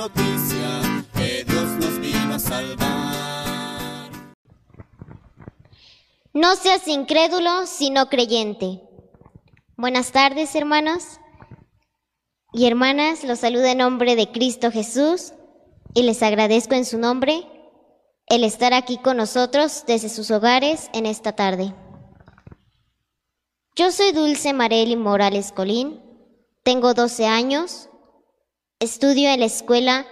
noticia que Dios nos vino a salvar. No seas incrédulo, sino creyente. Buenas tardes, hermanos y hermanas. Los saludo en nombre de Cristo Jesús y les agradezco en su nombre el estar aquí con nosotros desde sus hogares en esta tarde. Yo soy Dulce Mareli Morales Colín, tengo 12 años, estudio en la escuela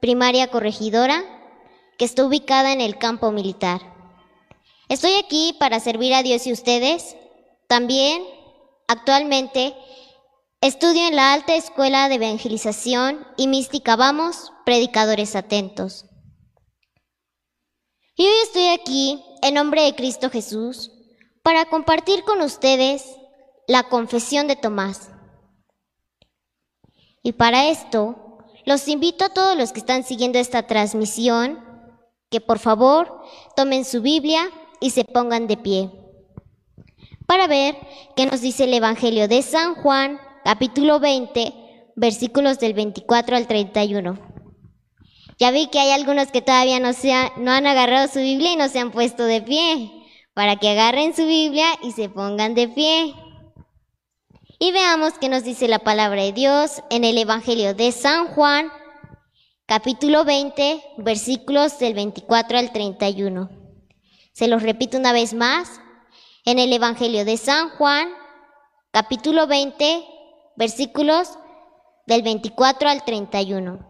primaria corregidora que está ubicada en el campo militar. Estoy aquí para servir a Dios y ustedes. También, actualmente, estudio en la Alta Escuela de Evangelización y Mística Vamos, Predicadores Atentos. Y hoy estoy aquí en nombre de Cristo Jesús para compartir con ustedes la confesión de Tomás. Y para esto, los invito a todos los que están siguiendo esta transmisión que por favor tomen su Biblia y se pongan de pie para ver qué nos dice el Evangelio de San Juan, capítulo 20, versículos del 24 al 31. Ya vi que hay algunos que todavía no, se no han agarrado su Biblia y no se han puesto de pie, para que agarren su Biblia y se pongan de pie. Y veamos qué nos dice la palabra de Dios en el Evangelio de San Juan, capítulo 20, versículos del 24 al 31. Se los repito una vez más, en el Evangelio de San Juan, capítulo 20, versículos del 24 al 31.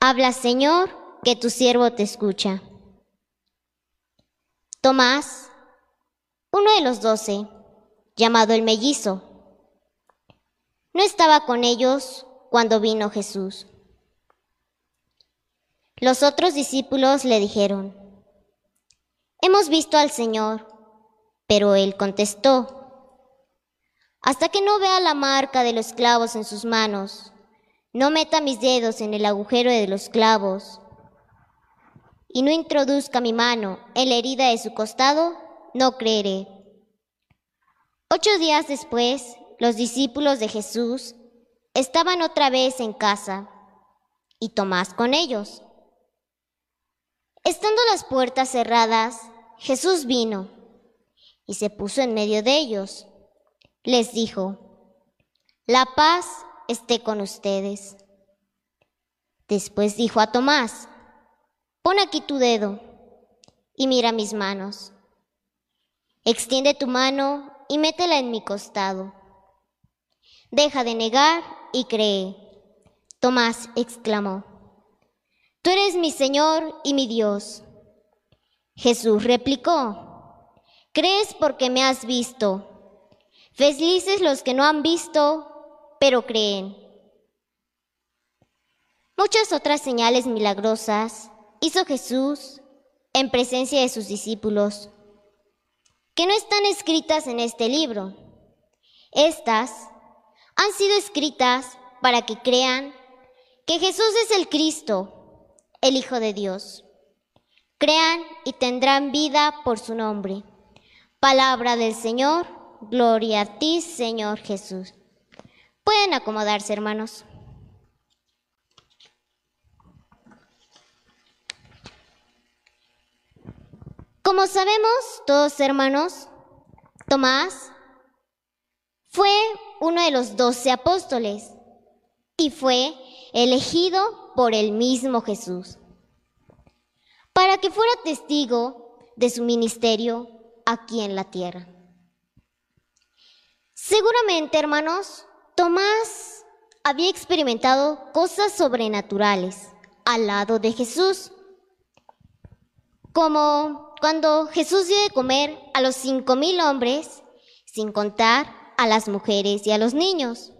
Habla, Señor, que tu siervo te escucha. Tomás, uno de los doce, llamado el mellizo, no estaba con ellos cuando vino Jesús. Los otros discípulos le dijeron, Hemos visto al Señor, pero él contestó, Hasta que no vea la marca de los clavos en sus manos no meta mis dedos en el agujero de los clavos y no introduzca mi mano en la herida de su costado, no creeré. Ocho días después, los discípulos de Jesús estaban otra vez en casa y Tomás con ellos. Estando las puertas cerradas, Jesús vino y se puso en medio de ellos. Les dijo, La paz esté con ustedes. Después dijo a Tomás, pon aquí tu dedo y mira mis manos. Extiende tu mano y métela en mi costado. Deja de negar y cree. Tomás exclamó, Tú eres mi Señor y mi Dios. Jesús replicó, ¿crees porque me has visto? Felices los que no han visto pero creen. Muchas otras señales milagrosas hizo Jesús en presencia de sus discípulos, que no están escritas en este libro. Estas han sido escritas para que crean que Jesús es el Cristo, el Hijo de Dios. Crean y tendrán vida por su nombre. Palabra del Señor, gloria a ti, Señor Jesús. Pueden acomodarse, hermanos. Como sabemos todos, hermanos, Tomás fue uno de los doce apóstoles y fue elegido por el mismo Jesús para que fuera testigo de su ministerio aquí en la tierra. Seguramente, hermanos, Tomás había experimentado cosas sobrenaturales al lado de Jesús, como cuando Jesús dio de comer a los cinco mil hombres, sin contar a las mujeres y a los niños,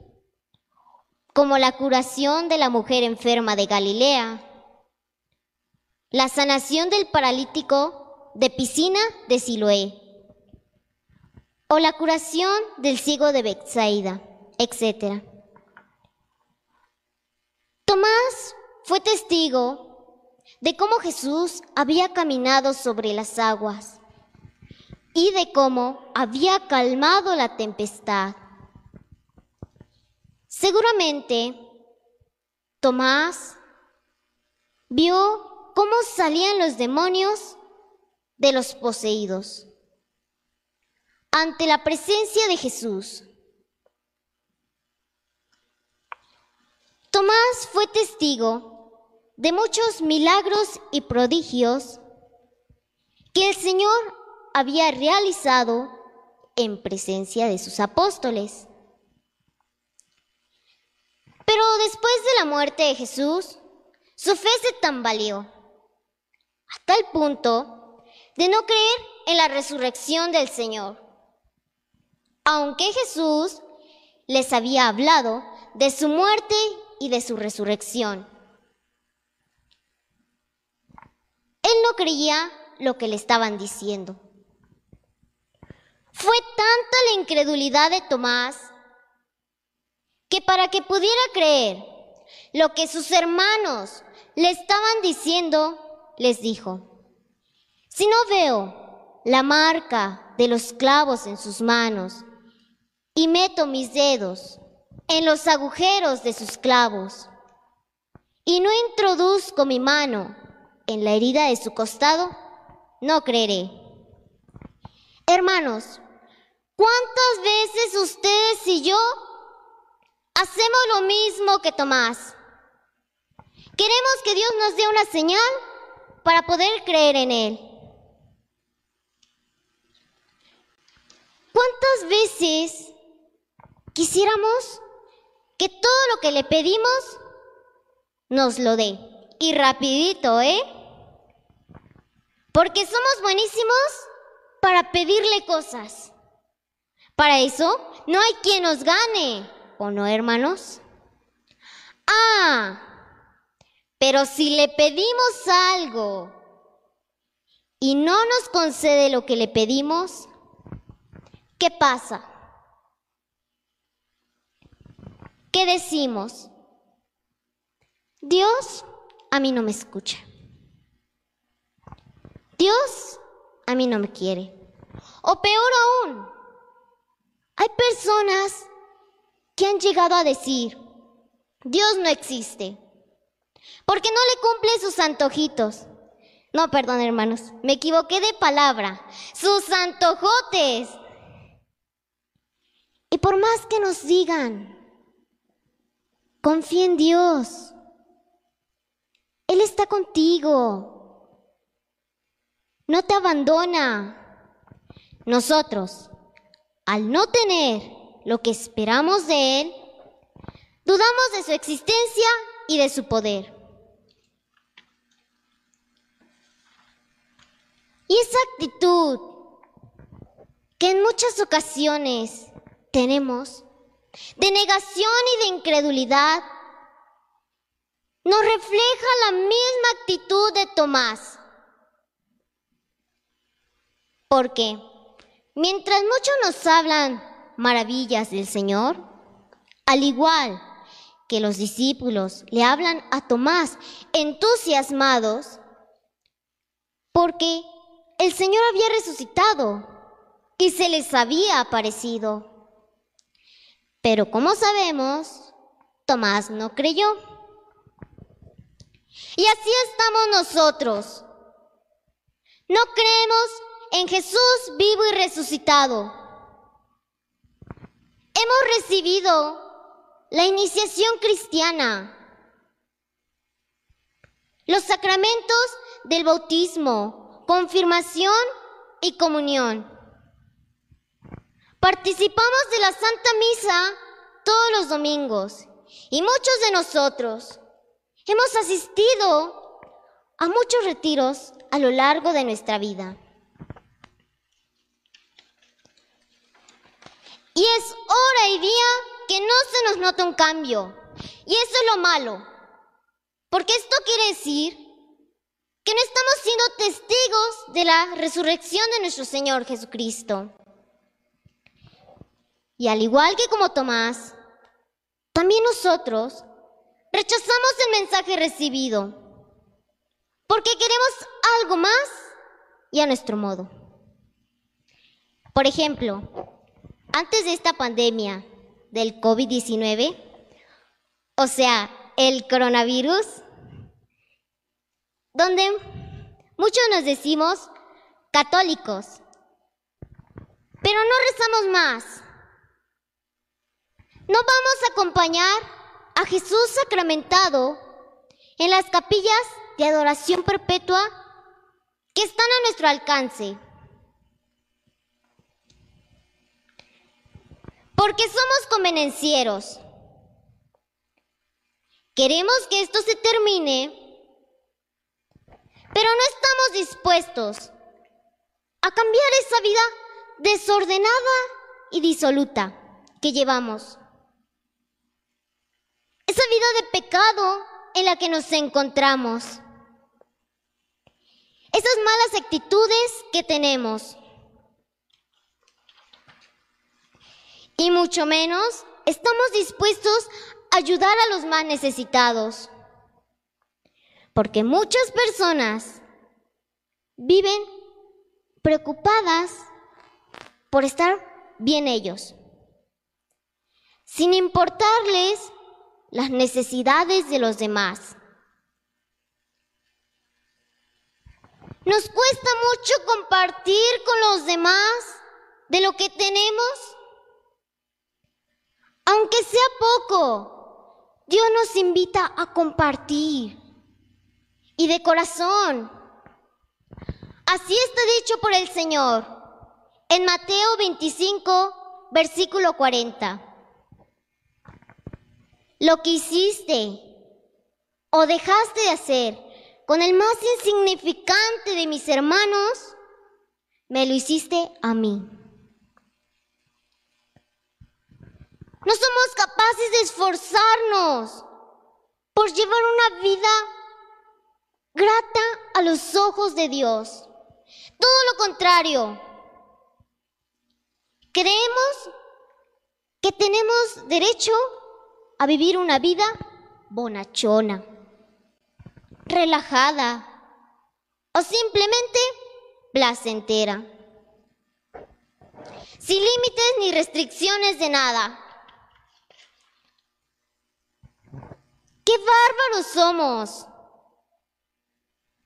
como la curación de la mujer enferma de Galilea, la sanación del paralítico de piscina de Siloé, o la curación del ciego de Bethsaida etc. Tomás fue testigo de cómo Jesús había caminado sobre las aguas, y de cómo había calmado la tempestad. Seguramente Tomás vio cómo salían los demonios de los poseídos ante la presencia de Jesús. Tomás fue testigo de muchos milagros y prodigios que el Señor había realizado en presencia de sus apóstoles. Pero después de la muerte de Jesús, su fe se tambaleó a tal punto de no creer en la resurrección del Señor. Aunque Jesús les había hablado de su muerte y de su resurrección. Él no creía lo que le estaban diciendo. Fue tanta la incredulidad de Tomás que para que pudiera creer lo que sus hermanos le estaban diciendo, les dijo, si no veo la marca de los clavos en sus manos y meto mis dedos en los agujeros de sus clavos y no introduzco mi mano en la herida de su costado, no creeré. Hermanos, ¿cuántas veces ustedes y yo hacemos lo mismo que Tomás? Queremos que Dios nos dé una señal para poder creer en Él. ¿Cuántas veces quisiéramos que todo lo que le pedimos nos lo dé? Y rapidito, ¿eh? Porque somos buenísimos para pedirle cosas. Para eso no hay quien nos gane, ¿o no, hermanos? Ah, pero si le pedimos algo y no nos concede lo que le pedimos, ¿qué pasa? ¿Qué decimos? Dios a mí no me escucha. Dios a mí no me quiere. O peor aún, hay personas que han llegado a decir, Dios no existe porque no le cumple sus antojitos. No, perdón, hermanos, me equivoqué de palabra. Sus antojotes. Y por más que nos digan, confía en Dios. Él está contigo. No te abandona. Nosotros, al no tener lo que esperamos de Él, dudamos de su existencia y de su poder. Y esa actitud que en muchas ocasiones tenemos de negación y de incredulidad nos refleja la misma actitud de Tomás. Porque mientras muchos nos hablan maravillas del Señor, al igual que los discípulos le hablan a Tomás entusiasmados, porque el Señor había resucitado y se les había aparecido. Pero como sabemos, Tomás no creyó. Y así estamos nosotros. No creemos en Jesús vivo y resucitado. Hemos recibido la iniciación cristiana, los sacramentos del bautismo, confirmación y comunión. Participamos de la Santa Misa todos los domingos y muchos de nosotros hemos asistido a muchos retiros a lo largo de nuestra vida. Y es hora y día que no se nos nota un cambio. Y eso es lo malo. Porque esto quiere decir que no estamos siendo testigos de la resurrección de nuestro Señor Jesucristo. Y al igual que como Tomás, también nosotros rechazamos el mensaje recibido porque queremos algo más y a nuestro modo. Por ejemplo, antes de esta pandemia del COVID-19, o sea, el coronavirus, donde muchos nos decimos católicos, pero no rezamos más. No vamos a acompañar a Jesús sacramentado en las capillas de adoración perpetua que están a nuestro alcance. Porque somos convenencieros. Queremos que esto se termine, pero no estamos dispuestos a cambiar esa vida desordenada y disoluta que llevamos. Esa vida de pecado en la que nos encontramos. Esas malas actitudes que tenemos. Y mucho menos estamos dispuestos a ayudar a los más necesitados. Porque muchas personas viven preocupadas por estar bien ellos, sin importarles las necesidades de los demás. Nos cuesta mucho compartir con los demás de lo que tenemos. Aunque sea poco, Dios nos invita a compartir. Y de corazón. Así está dicho por el Señor en Mateo 25, versículo 40 lo que hiciste o dejaste de hacer con el más insignificante de mis hermanos, me lo hiciste a mí. No somos capaces de esforzarnos por llevar una vida grata a los ojos de Dios. Todo lo contrario. Creemos que tenemos derecho a vivir una vida bonachona, relajada o simplemente placentera, sin límites ni restricciones de nada. ¡Qué bárbaros somos!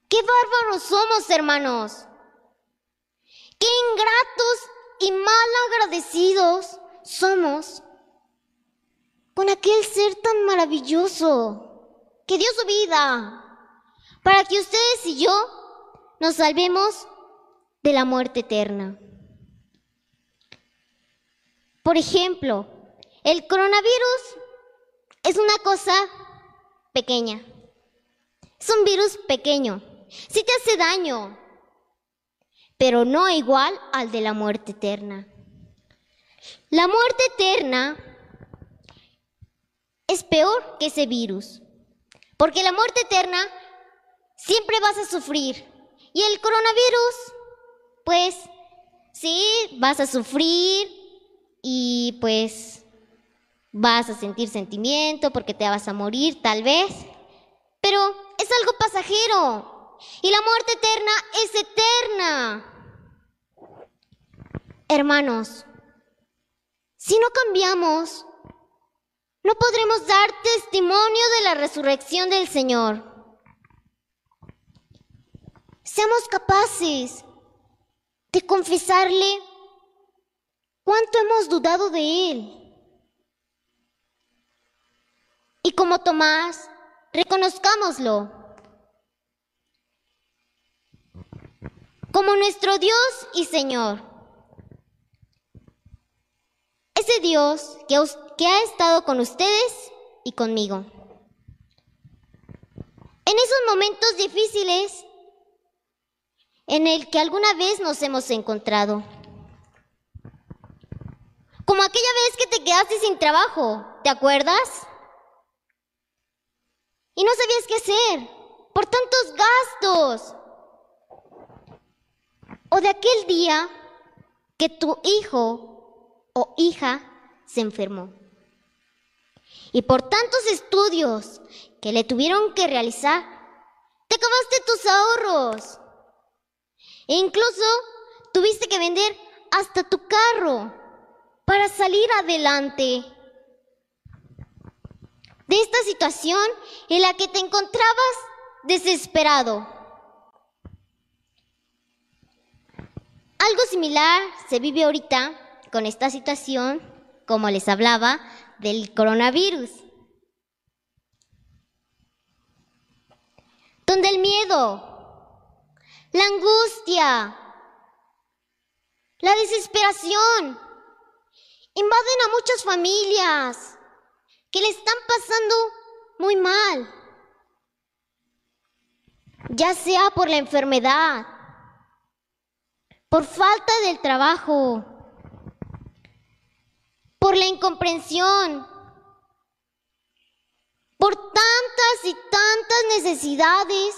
¡Qué bárbaros somos, hermanos! ¡Qué ingratos y mal agradecidos somos! con aquel ser tan maravilloso que dio su vida para que ustedes y yo nos salvemos de la muerte eterna. Por ejemplo, el coronavirus es una cosa Es un virus pequeño. Sí te hace daño, pero no igual al de la muerte eterna. La muerte eterna es peor que ese virus. Porque la muerte eterna siempre vas a sufrir. Y el coronavirus, pues sí, vas a sufrir y pues vas a sentir sentimiento porque te vas a morir tal vez. Pero es algo pasajero. Y la muerte eterna es eterna. Hermanos, si no cambiamos, no podremos dar testimonio de la resurrección del Señor. Seamos capaces de confesarle cuánto hemos dudado de Él. Y como Tomás, reconozcámoslo como nuestro Dios y Señor. Ese Dios que, que ha estado con ustedes y conmigo. En esos momentos difíciles en el que alguna vez nos hemos encontrado. Como aquella vez que te quedaste sin trabajo, ¿te acuerdas? Y no sabías qué hacer por tantos gastos. O de aquel día que tu hijo o hija se enfermó y por tantos estudios que le tuvieron que realizar, te acabaste tus ahorros. E incluso tuviste que vender hasta tu carro para salir adelante de esta situación en la que te encontrabas desesperado. Algo similar se vive ahorita con esta situación, como les hablaba, del coronavirus. Donde el miedo, la angustia, la desesperación invaden a muchas familias que le están pasando muy mal, ya sea por la enfermedad, por falta del trabajo, por la incomprensión, por tantas y tantas necesidades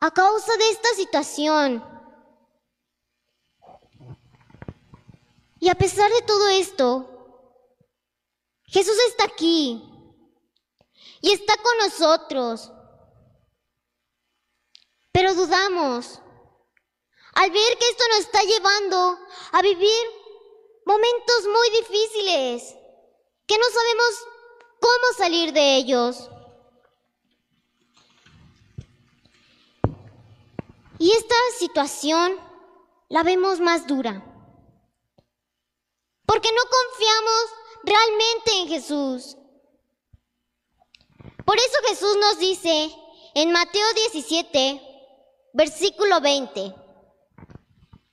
a causa de esta situación. Y a pesar de todo esto, Jesús está aquí y está con nosotros. Pero dudamos al ver que esto nos está llevando a vivir momentos muy difíciles, que no sabemos cómo salir de ellos. Y esta situación la vemos más dura, porque no confiamos realmente en Jesús. Por eso Jesús nos dice en Mateo 17, versículo 20,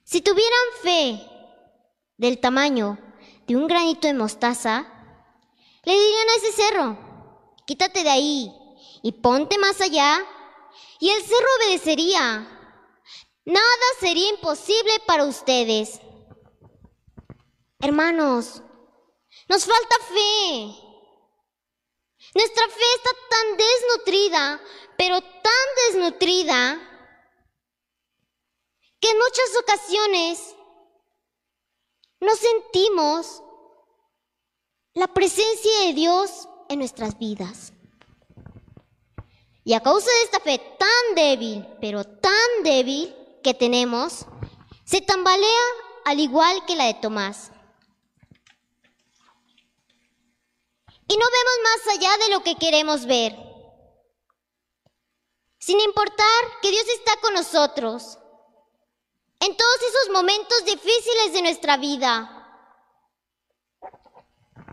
si tuvieran fe del tamaño de un granito de mostaza, le dirían a ese cerro, quítate de ahí y ponte más allá, y el cerro obedecería. Nada sería imposible para ustedes. Hermanos, nos falta fe. Nuestra fe está tan desnutrida, pero tan desnutrida, que en muchas ocasiones no sentimos la presencia de Dios en nuestras vidas. Y a causa de esta fe tan débil, pero tan débil que tenemos, se tambalea al igual que la de Tomás. Y no vemos más allá de lo que queremos ver. Sin importar que Dios está con nosotros en todos esos momentos difíciles de nuestra vida.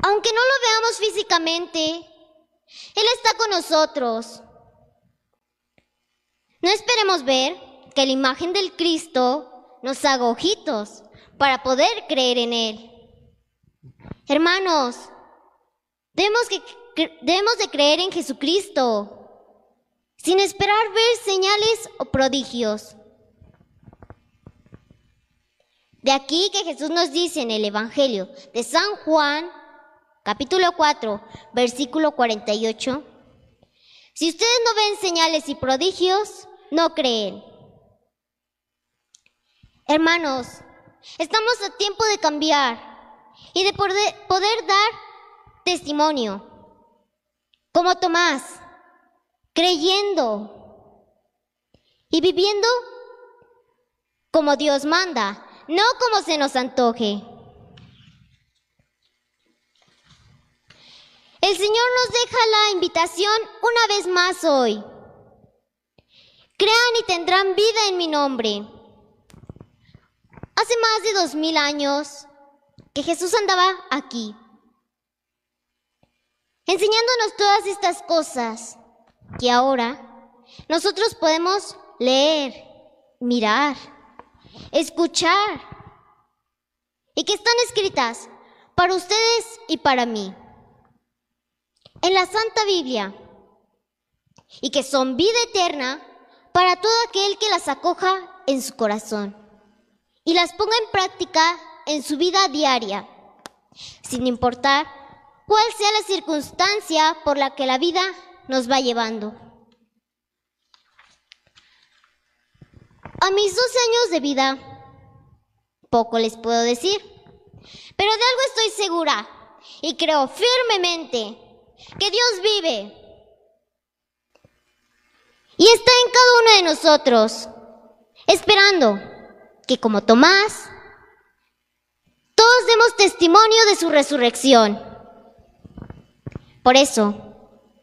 Aunque no lo veamos físicamente, Él está con nosotros. No esperemos ver que la imagen del Cristo nos haga ojitos para poder creer en Él. Hermanos, Debemos, de creer en Jesucristo sin esperar ver señales o prodigios. De aquí que Jesús nos dice en el Evangelio de San Juan, capítulo 4, versículo 48, si ustedes no ven señales y prodigios, no creen. Hermanos, estamos a tiempo de cambiar y de poder dar testimonio, como Tomás, creyendo y viviendo como Dios manda, no como se nos antoje. El Señor nos deja la invitación una vez más hoy. Crean y tendrán vida en mi nombre. Hace más de dos mil años que Jesús andaba aquí enseñándonos todas estas cosas que ahora nosotros podemos leer, mirar, escuchar y que están escritas para ustedes y para mí. En la Santa Biblia y que son vida eterna para todo aquel que las acoja en su corazón y las ponga en práctica en su vida diaria, sin importar cuál sea la circunstancia por la que la vida nos va llevando. A mis 12 años de vida, poco les puedo decir, pero de algo estoy segura y creo firmemente que Dios vive y está en cada uno de nosotros, esperando que como Tomás, todos demos testimonio de su resurrección. Por eso,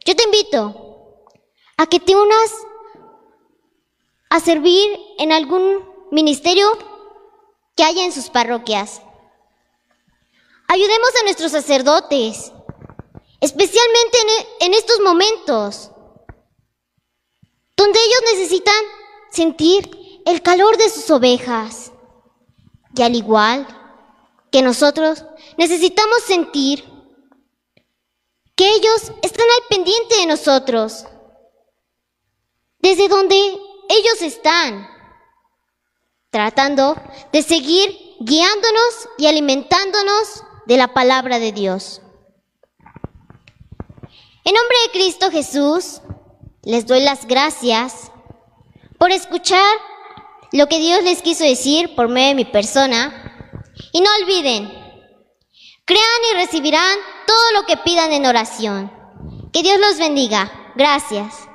yo te invito a que te unas a servir en algún ministerio que haya en sus parroquias. Ayudemos a nuestros sacerdotes, especialmente en, estos momentos, donde ellos necesitan sentir el calor de sus ovejas. Y al igual que nosotros necesitamos sentir que ellos están al pendiente de nosotros, desde donde ellos están, tratando de seguir guiándonos y alimentándonos de la palabra de Dios. En nombre de Cristo Jesús, les doy las gracias por escuchar lo que Dios les quiso decir por medio de mi persona. Y no olviden, crean y recibirán todo lo que pidan en oración. Que Dios los bendiga. Gracias.